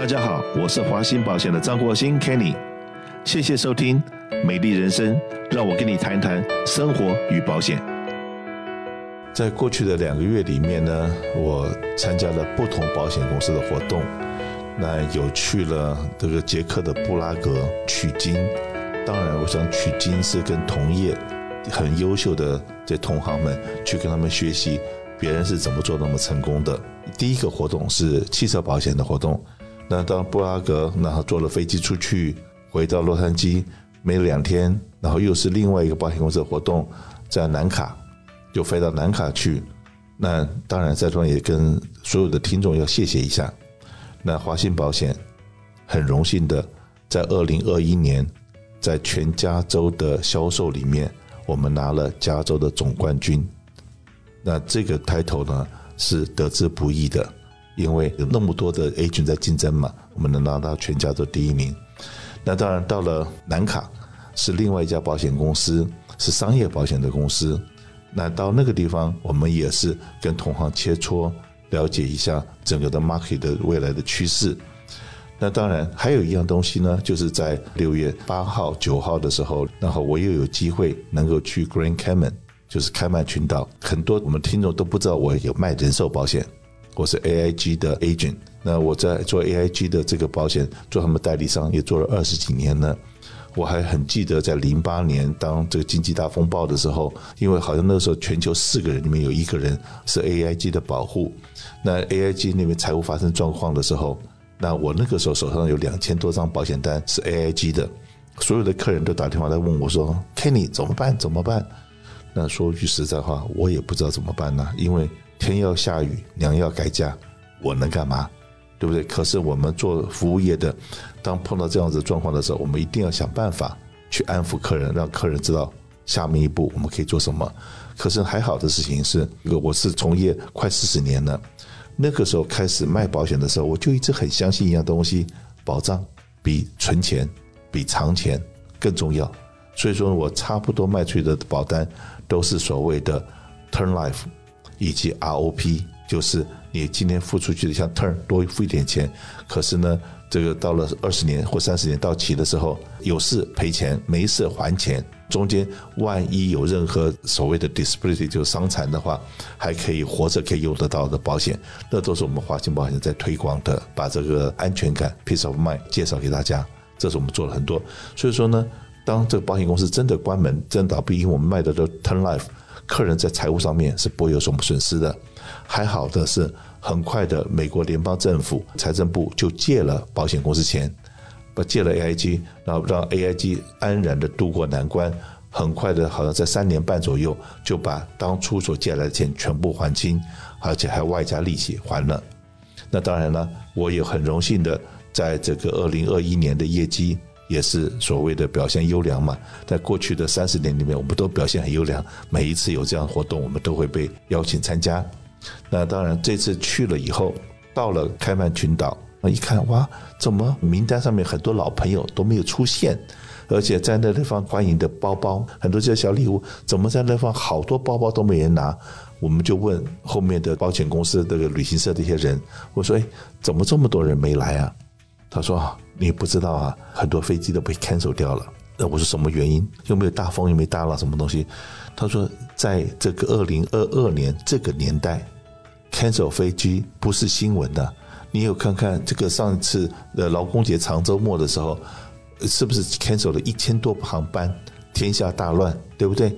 大家好，我是华信保险的张国兴 Kenny，谢谢收听《美丽人生》，让我跟你谈谈生活与保险。在过去的两个月里面呢，我参加了不同保险公司的活动，那有去了这个捷克的布拉格取经，当然，我想取经是跟同业很优秀的这同行们去跟他们学习。别人是怎么做那么成功的？第一个活动是汽车保险的活动。那到布拉格，然后坐了飞机出去，回到洛杉矶，没两天，然后又是另外一个保险公司的活动，在南卡，就飞到南卡去。那当然，在这也跟所有的听众要谢谢一下。那华信保险很荣幸的，在二零二一年，在全加州的销售里面，我们拿了加州的总冠军。那这个 title 呢，是得之不易的，因为有那么多的 agent 在竞争嘛，我们能拿到全家都第一名。那当然到了南卡，是另外一家保险公司，是商业保险的公司。那到那个地方，我们也是跟同行切磋，了解一下整个的 market 的未来的趋势。那当然还有一样东西呢，就是在六月八号、九号的时候，然后我又有机会能够去 Grand Cayman。就是开曼群岛，很多我们听众都不知道我有卖人寿保险，我是 AIG 的 agent。那我在做 AIG 的这个保险，做他们代理商也做了二十几年了。我还很记得在零八年当这个经济大风暴的时候，因为好像那个时候全球四个人里面有一个人是 AIG 的保护，那 AIG 那边财务发生状况的时候，那我那个时候手上有两千多张保险单是 AIG 的，所有的客人都打电话来问我说：“Kenny 怎么办？怎么办？”那说句实在话，我也不知道怎么办呢，因为天要下雨，娘要改嫁，我能干嘛？对不对？可是我们做服务业的，当碰到这样子状况的时候，我们一定要想办法去安抚客人，让客人知道下面一步我们可以做什么。可是还好的事情是，我是从业快四十年了，那个时候开始卖保险的时候，我就一直很相信一样东西：保障比存钱、比藏钱更重要。所以说我差不多卖出去的保单。都是所谓的 turn life，以及 ROP，就是你今天付出去的，像 turn 多付一点钱，可是呢，这个到了二十年或三十年到期的时候，有事赔钱，没事还钱，中间万一有任何所谓的 disability 就是伤残的话，还可以活着可以用得到的保险，那都是我们华信保险在推广的，把这个安全感 peace of mind 介绍给大家，这是我们做了很多，所以说呢。当这个保险公司真的关门、真倒闭，因为我们卖的都 turn life，客人在财务上面是不会有什么损失的。还好的是，很快的，美国联邦政府财政部就借了保险公司钱，把借了 AIG，然后让 AIG 安然的度过难关。很快的，好像在三年半左右，就把当初所借来的钱全部还清，而且还外加利息还了。那当然了，我也很荣幸的，在这个二零二一年的业绩。也是所谓的表现优良嘛，在过去的三十年里面，我们都表现很优良。每一次有这样的活动，我们都会被邀请参加。那当然，这次去了以后，到了开曼群岛，那一看，哇，怎么名单上面很多老朋友都没有出现？而且在那地方欢迎的包包，很多这些小礼物，怎么在那方好多包包都没人拿？我们就问后面的保险公司这个旅行社这些人，我说，哎，怎么这么多人没来啊？他说。你不知道啊，很多飞机都被 cancel 掉了。那我说什么原因？又没有大风，又没大浪，什么东西？他说，在这个二零二二年这个年代，cancel 飞机不是新闻的。你有看看这个上一次的劳工节长周末的时候，是不是 cancel 了一千多航班？天下大乱，对不对？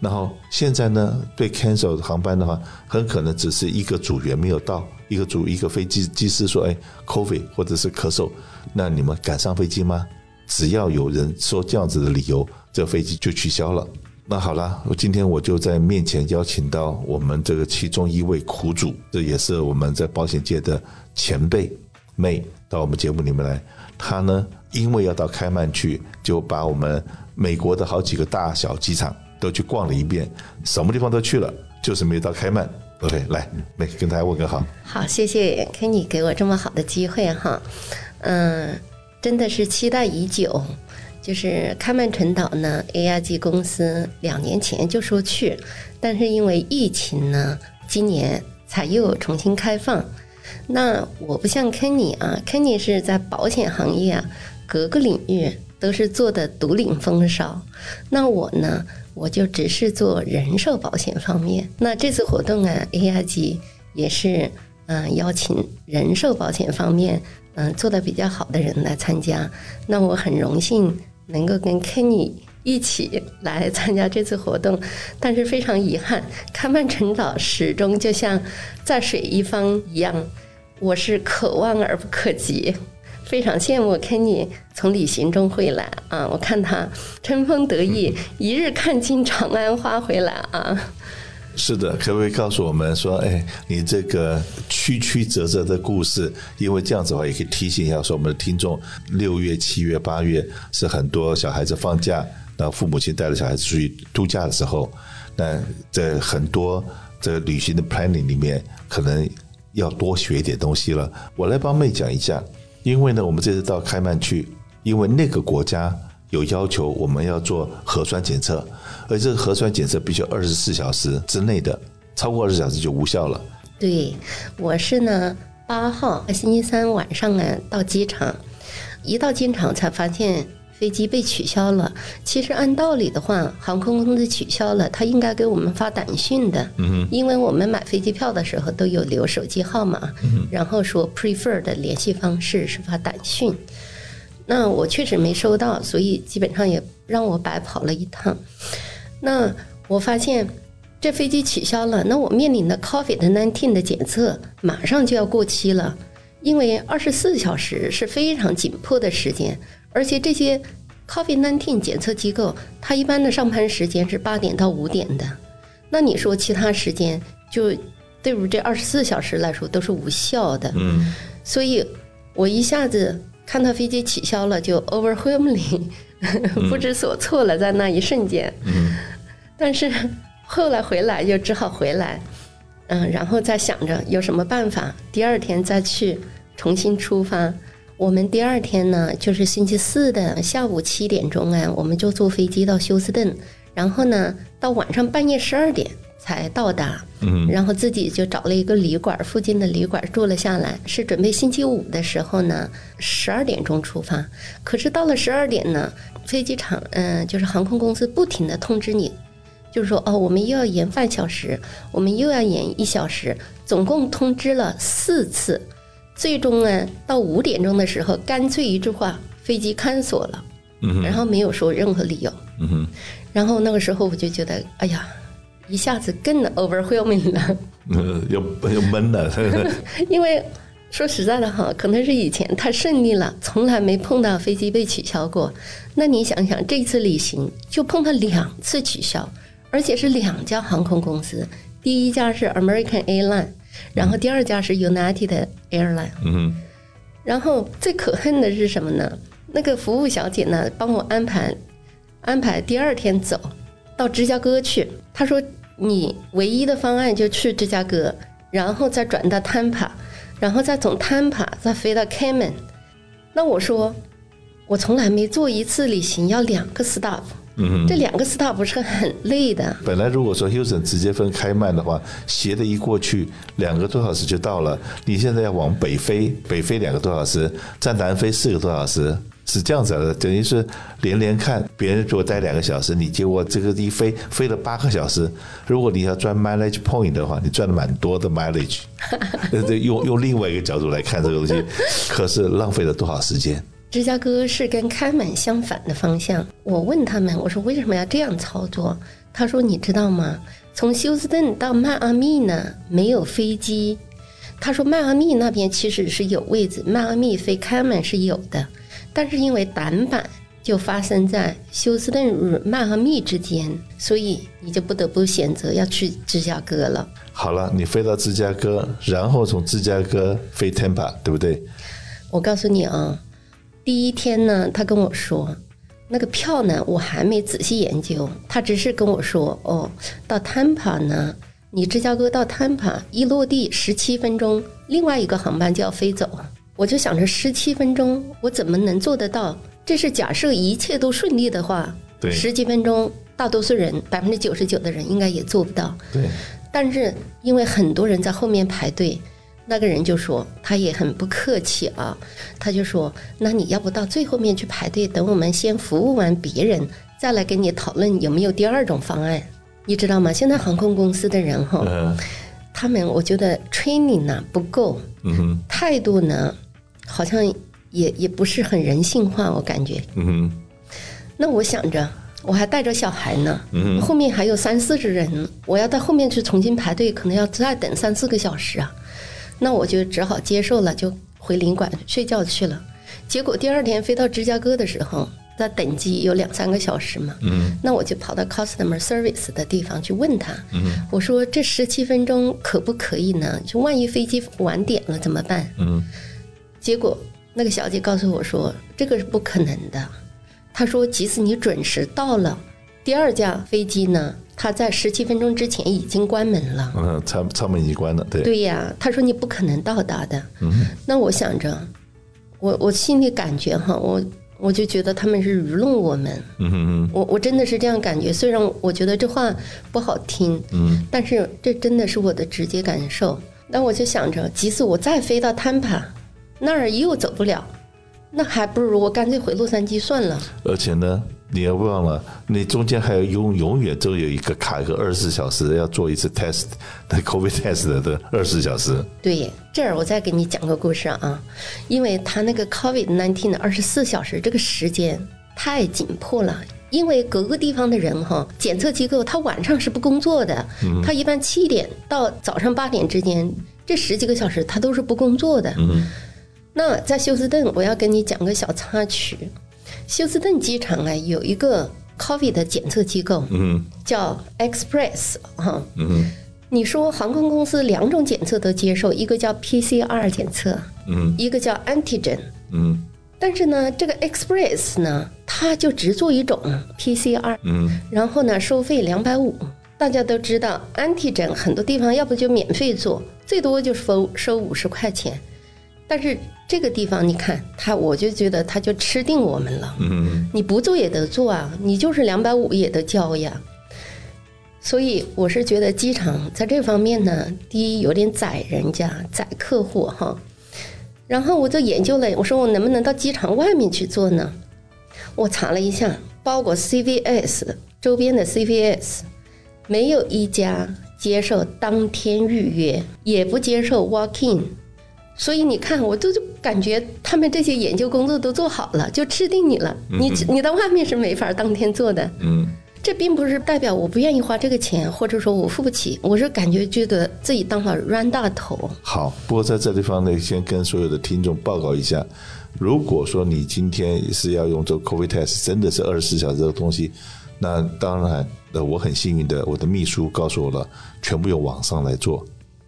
然后现在呢，被 cancel 的航班的话，很可能只是一个组员没有到，一个组一个飞机机师说：“哎，COVID 或者是咳嗽。”那你们敢上飞机吗？只要有人说这样子的理由，这飞机就取消了。那好了，我今天我就在面前邀请到我们这个其中一位苦主，这也是我们在保险界的前辈妹到我们节目里面来。他呢，因为要到开曼去，就把我们美国的好几个大小机场都去逛了一遍，什么地方都去了，就是没有到开曼。OK，来，May 跟大家问个好。好，谢谢 Kenny 给我这么好的机会哈。嗯，真的是期待已久。就是开曼群岛呢，AIG 公司两年前就说去，但是因为疫情呢，今年才又重新开放。那我不像 Kenny 啊，Kenny 是在保险行业啊，各个领域都是做的独领风骚。那我呢，我就只是做人寿保险方面。那这次活动啊，AIG 也是嗯、呃、邀请人寿保险方面嗯、做的比较好的人来参加。那我很荣幸能够跟 Kenny 一起来参加这次活动，但是非常遗憾，开曼群岛始终就像在水一方一样。我是可望而不可及，非常羡慕 Kenny 从旅行中回来啊！我看他春风得意，一日看尽长安花回来啊！是的，可不可以告诉我们说，哎，你这个曲曲折折的故事？因为这样子的话，也可以提醒一下说我们的听众，六月、七月、八月是很多小孩子放假，那父母亲带着小孩子出去度假的时候，那在很多这个旅行的 planning 里面，可能。要多学一点东西了。我来帮妹讲一下，因为呢，我们这次到开曼去，因为那个国家有要求，我们要做核酸检测，而这个核酸检测必须二十四小时之内的，超过二十小时就无效了。对，我是呢八号星期三晚上呢到机场，一到机场才发现。飞机被取消了。其实按道理的话，航空公司取消了，他应该给我们发短信的。嗯，因为我们买飞机票的时候都有留手机号码，然后说 prefer 的联系方式是发短信。那我确实没收到，所以基本上也让我白跑了一趟。那我发现这飞机取消了，那我面临的 COVID-19 的检测马上就要过期了，因为二十四小时是非常紧迫的时间。而且这些 COVID-19 检测机构，它一般的上班时间是八点到五点的，那你说其他时间就对于这二十四小时来说都是无效的。嗯，所以我一下子看到飞机取消了，就 overwhelmingly 不知所措了，在那一瞬间。嗯，但是后来回来就只好回来，嗯，然后再想着有什么办法，第二天再去重新出发。我们第二天呢，就是星期四的下午七点钟啊，我们就坐飞机到休斯顿，然后呢，到晚上半夜十二点才到达。嗯，然后自己就找了一个旅馆，附近的旅馆住了下来，是准备星期五的时候呢，十二点钟出发。可是到了十二点呢，飞机场，嗯，就是航空公司不停的通知你，就是说哦，我们又要延半小时，我们又要延一小时，总共通知了四次。最终呢，到五点钟的时候，干脆一句话，飞机 cancel 了，嗯，然后没有说任何理由，嗯哼，然后那个时候我就觉得，哎呀，一下子更 overwhelming 了，嗯，又又闷了，因为说实在的哈，可能是以前太顺利了，从来没碰到飞机被取消过。那你想想，这次旅行就碰到两次取消，而且是两家航空公司，第一家是 American Airlines。然后第二家是 United Airline，嗯，然后最可恨的是什么呢？那个服务小姐呢，帮我安排安排第二天走到芝加哥去。她说你唯一的方案就去芝加哥，然后再转到 Tampa，然后再从 Tampa 再飞到 Cayman。那我说我从来没做一次旅行要两个 stop。嗯，这两个 stop 不是很累的。本来如果说 Houston 直接分开曼的话，斜的一过去两个多小时就到了。你现在要往北飞，北飞两个多小时，再南飞四个多小时，是这样子的。等于是连连看，别人如果待两个小时，你结果这个一飞飞了八个小时。如果你要赚 mileage point 的话，你赚的蛮多的 mileage。用用另外一个角度来看这个东西，可是浪费了多少时间？芝加哥是跟开曼相反的方向。我问他们，我说为什么要这样操作？他说你知道吗？从休斯顿到迈阿密呢没有飞机。他说迈阿密那边其实是有位置，迈阿密飞开曼是有的，但是因为短板就发生在休斯顿与迈阿密之间，所以你就不得不选择要去芝加哥了。好了，你飞到芝加哥，然后从芝加哥飞 Tampa，对不对？我告诉你啊。第一天呢，他跟我说，那个票呢，我还没仔细研究。他只是跟我说，哦，到 Tampa 呢，你芝加哥到 Tampa 一落地十七分钟，另外一个航班就要飞走。我就想着十七分钟，我怎么能做得到？这是假设一切都顺利的话，对，十几分钟，大多数人百分之九十九的人应该也做不到。对，但是因为很多人在后面排队。那个人就说，他也很不客气啊，他就说，那你要不到最后面去排队，等我们先服务完别人，再来跟你讨论有没有第二种方案，你知道吗？现在航空公司的人哈，嗯、他们我觉得 training 呢不够，嗯，态度呢好像也也不是很人性化，我感觉，那我想着。我还带着小孩呢，后面还有三四十人，我要到后面去重新排队，可能要再等三四个小时啊。那我就只好接受了，就回领馆睡觉去了。结果第二天飞到芝加哥的时候，那等机有两三个小时嘛，嗯、那我就跑到 customer service 的地方去问他，嗯、我说这十七分钟可不可以呢？就万一飞机晚点了怎么办？嗯、结果那个小姐告诉我说，这个是不可能的。她说：“即使你准时到了，第二架飞机呢，它在十七分钟之前已经关门了。嗯，舱舱门已经关了。对。对呀，他说你不可能到达的。嗯。那我想着，我我心里感觉哈，我我就觉得他们是愚弄我们。嗯哼哼。我我真的是这样感觉，虽然我觉得这话不好听，嗯，但是这真的是我的直接感受。那我就想着，即使我再飞到 Tampa，那儿又走不了。那还不如我干脆回洛杉矶算了。而且呢，你要忘了，你中间还有永永远都有一个卡一个二十四小时要做一次 test 的 COVID test 的二十四小时。对，这儿我再给你讲个故事啊，因为他那个 COVID nineteen 的二十四小时这个时间太紧迫了，因为各个地方的人哈，检测机构他晚上是不工作的，他一般七点到早上八点之间这十几个小时他都是不工作的。嗯。那在休斯顿，我要跟你讲个小插曲。休斯顿机场啊，有一个 COVID 的检测机构，嗯，叫 Express 哈，嗯，你说航空公司两种检测都接受，一个叫 PCR 检测，嗯，一个叫 Antigen，嗯，但是呢，这个 Express 呢，它就只做一种 PCR，嗯，然后呢，收费两百五。大家都知道，Antigen 很多地方要不就免费做，最多就是收收五十块钱。但是这个地方，你看他，我就觉得他就吃定我们了。嗯，你不做也得做啊，你就是两百五也得交呀。所以我是觉得机场在这方面呢，第一有点宰人家，宰客户哈。然后我就研究了，我说我能不能到机场外面去做呢？我查了一下，包括 CVS 周边的 CVS，没有一家接受当天预约，也不接受 walk in。所以你看，我都就感觉他们这些研究工作都做好了，就吃定你了。你你到外面是没法当天做的。嗯，这并不是代表我不愿意花这个钱，或者说我付不起。我是感觉觉得自己当了冤大头。好，不过在这地方呢，先跟所有的听众报告一下，如果说你今天是要用这个 COVID test，真的是二十四小时这个东西，那当然，呃，我很幸运的，我的秘书告诉我了，全部用网上来做。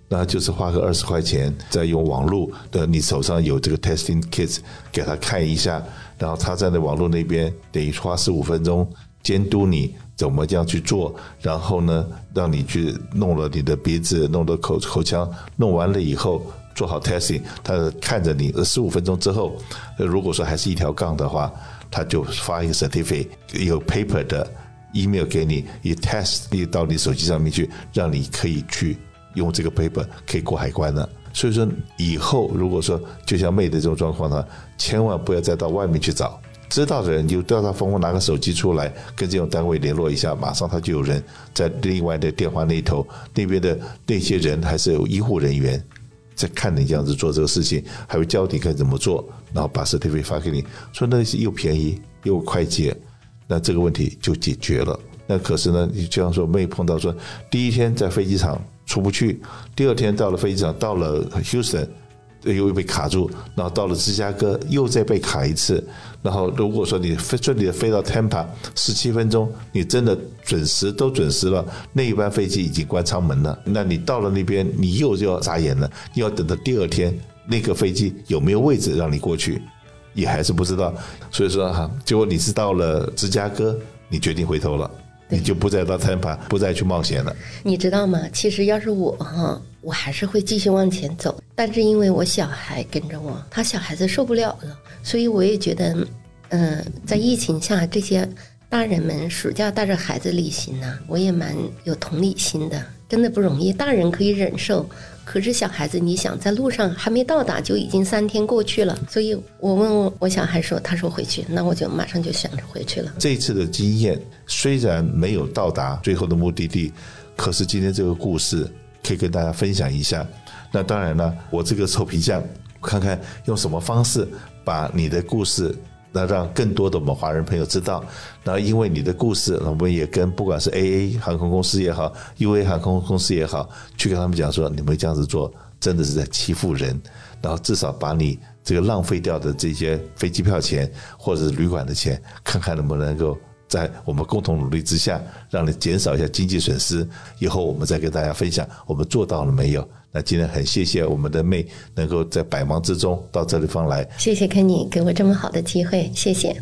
那就是花个二十块钱，再用网络的，你手上有这个 testing kits，给他看一下，然后他在那网络那边等于花十五分钟监督你怎么这样去做，然后呢，让你去弄了你的鼻子，弄了口口腔，弄完了以后做好 testing，他看着你十五分钟之后，如果说还是一条杠的话，他就发一个 certificate，有 paper 的 email 给你，一 test 你到你手机上面去，让你可以去。用这个 paper 可以过海关的，所以说以后如果说就像妹的这种状况呢，千万不要再到外面去找，知道的人就调查疯疯拿个手机出来跟这种单位联络一下，马上他就有人在另外的电话那头，那边的那些人还是有医护人员在看你这样子做这个事情，还会教你该怎么做，然后把 certificate 发给你，说那是又便宜又快捷，那这个问题就解决了。那可是呢，你就像说妹碰到说第一天在飞机场。出不去，第二天到了飞机场，到了 Houston，又被卡住，然后到了芝加哥又再被卡一次，然后如果说你飞顺利的飞到 Tampa，十七分钟，你真的准时都准时了，那一班飞机已经关舱门了，那你到了那边，你又就要眨眼了，你要等到第二天那个飞机有没有位置让你过去，也还是不知道，所以说哈，结果你是到了芝加哥，你决定回头了。你就不再到 Tampa，不再去冒险了。你知道吗？其实要是我哈，我还是会继续往前走。但是因为我小孩跟着我，他小孩子受不了了，所以我也觉得，嗯、呃，在疫情下，这些大人们暑假带着孩子旅行呢，我也蛮有同理心的。真的不容易，大人可以忍受可是小孩子，你想在路上还没到达，就已经三天过去了。所以我问我小孩说，他说回去，那我就马上就想着回去了。这次的经验虽然没有到达最后的目的地，可是今天这个故事可以跟大家分享一下。那当然了，我这个臭皮匠，看看用什么方式把你的故事。那让更多的我们华人朋友知道，然后因为你的故事，我们也跟不管是 AA 航空公司也好，UA 航空公司也好，去跟他们讲说，你们这样子做真的是在欺负人，然后至少把你这个浪费掉的这些飞机票钱或者是旅馆的钱，看看能不能够在我们共同努力之下，让你减少一下经济损失。以后我们再跟大家分享我们做到了没有。那今天很谢谢我们的妹能够在百忙之中到这里方来。谢谢肯尼给我这么好的机会，谢谢。